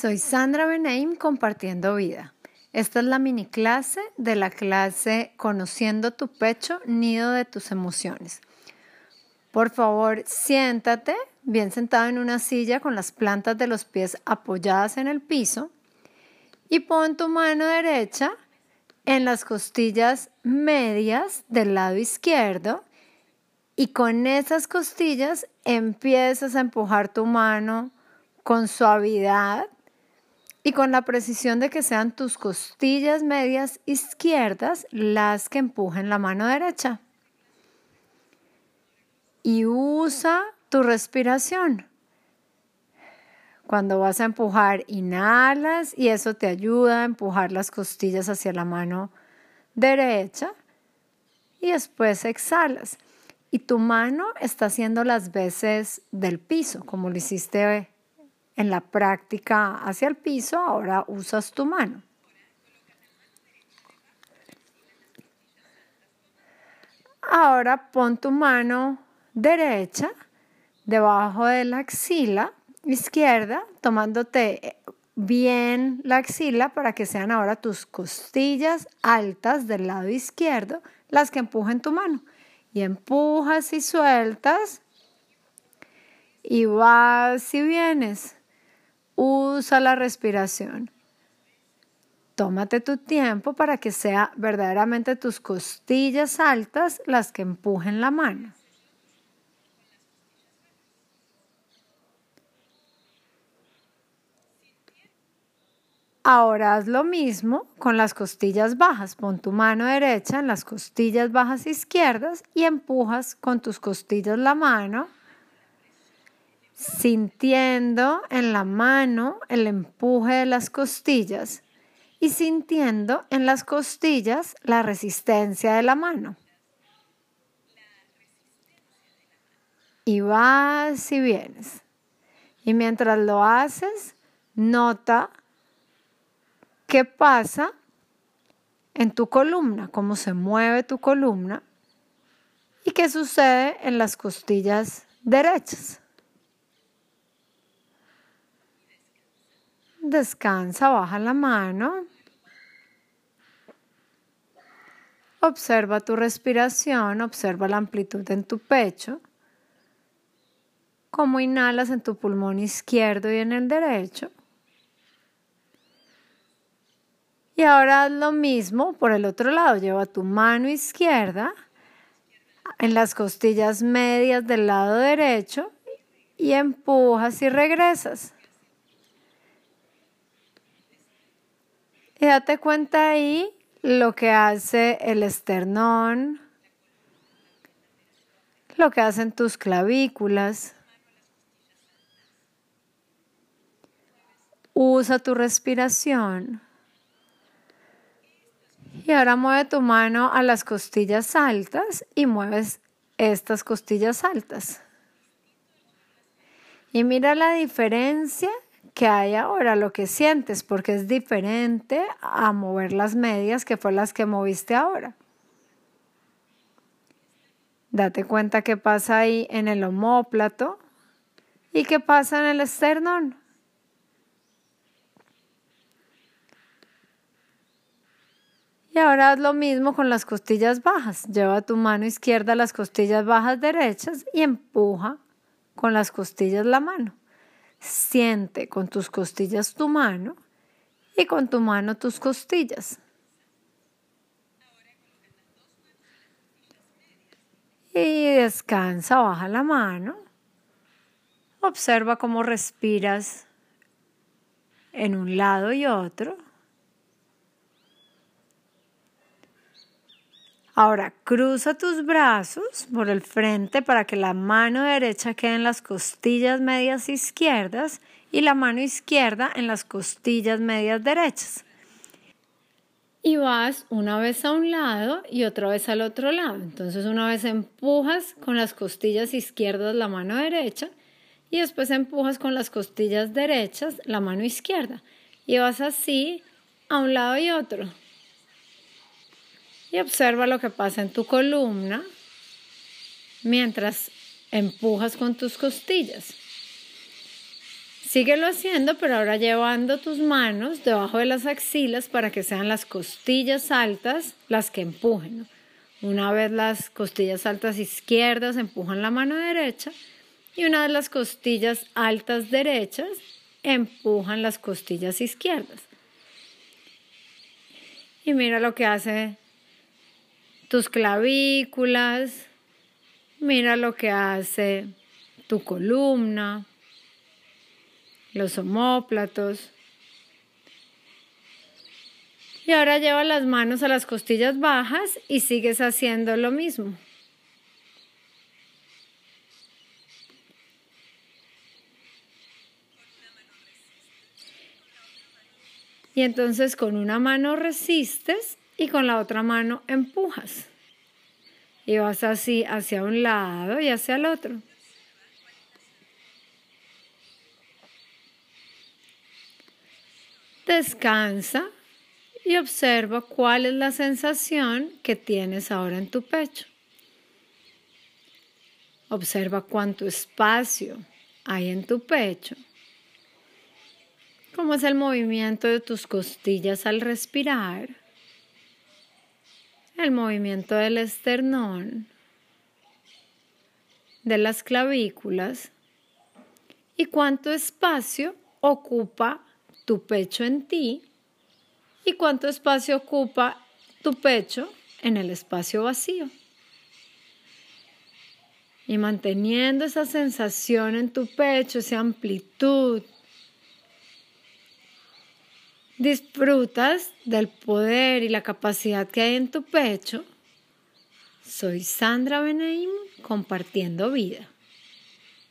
Soy Sandra Benaim compartiendo vida. Esta es la mini clase de la clase Conociendo tu pecho, nido de tus emociones. Por favor, siéntate bien sentado en una silla con las plantas de los pies apoyadas en el piso y pon tu mano derecha en las costillas medias del lado izquierdo y con esas costillas empiezas a empujar tu mano con suavidad y con la precisión de que sean tus costillas medias izquierdas las que empujen la mano derecha. Y usa tu respiración. Cuando vas a empujar, inhalas y eso te ayuda a empujar las costillas hacia la mano derecha y después exhalas. Y tu mano está haciendo las veces del piso, como lo hiciste en la práctica hacia el piso, ahora usas tu mano. Ahora pon tu mano derecha debajo de la axila izquierda, tomándote bien la axila para que sean ahora tus costillas altas del lado izquierdo las que empujen tu mano. Y empujas y sueltas y vas y vienes. Usa la respiración. Tómate tu tiempo para que sea verdaderamente tus costillas altas las que empujen la mano. Ahora haz lo mismo con las costillas bajas. Pon tu mano derecha en las costillas bajas izquierdas y empujas con tus costillas la mano sintiendo en la mano el empuje de las costillas y sintiendo en las costillas la resistencia de la mano. Y vas y vienes. Y mientras lo haces, nota qué pasa en tu columna, cómo se mueve tu columna y qué sucede en las costillas derechas. Descansa, baja la mano. Observa tu respiración, observa la amplitud en tu pecho. Cómo inhalas en tu pulmón izquierdo y en el derecho. Y ahora haz lo mismo por el otro lado. Lleva tu mano izquierda en las costillas medias del lado derecho y empujas y regresas. Y date cuenta ahí lo que hace el esternón, lo que hacen tus clavículas. Usa tu respiración. Y ahora mueve tu mano a las costillas altas y mueves estas costillas altas. Y mira la diferencia que hay ahora, lo que sientes, porque es diferente a mover las medias que fue las que moviste ahora. Date cuenta qué pasa ahí en el homóplato y qué pasa en el esternón. Y ahora haz lo mismo con las costillas bajas. Lleva tu mano izquierda a las costillas bajas derechas y empuja con las costillas la mano. Siente con tus costillas tu mano y con tu mano tus costillas. Y descansa, baja la mano. Observa cómo respiras en un lado y otro. Ahora cruza tus brazos por el frente para que la mano derecha quede en las costillas medias izquierdas y la mano izquierda en las costillas medias derechas. Y vas una vez a un lado y otra vez al otro lado. Entonces una vez empujas con las costillas izquierdas la mano derecha y después empujas con las costillas derechas la mano izquierda. Y vas así a un lado y otro y observa lo que pasa en tu columna mientras empujas con tus costillas. Síguelo haciendo, pero ahora llevando tus manos debajo de las axilas para que sean las costillas altas las que empujen. Una vez las costillas altas izquierdas empujan la mano derecha y una vez las costillas altas derechas empujan las costillas izquierdas. Y mira lo que hace tus clavículas, mira lo que hace tu columna, los homóplatos. Y ahora lleva las manos a las costillas bajas y sigues haciendo lo mismo. Y entonces con una mano resistes y con la otra mano empujas. Y vas así hacia un lado y hacia el otro. Descansa y observa cuál es la sensación que tienes ahora en tu pecho. Observa cuánto espacio hay en tu pecho. Cómo es el movimiento de tus costillas al respirar. El movimiento del esternón, de las clavículas y cuánto espacio ocupa tu pecho en ti y cuánto espacio ocupa tu pecho en el espacio vacío. Y manteniendo esa sensación en tu pecho, esa amplitud, disfrutas del poder y la capacidad que hay en tu pecho. Soy Sandra Benaim compartiendo vida.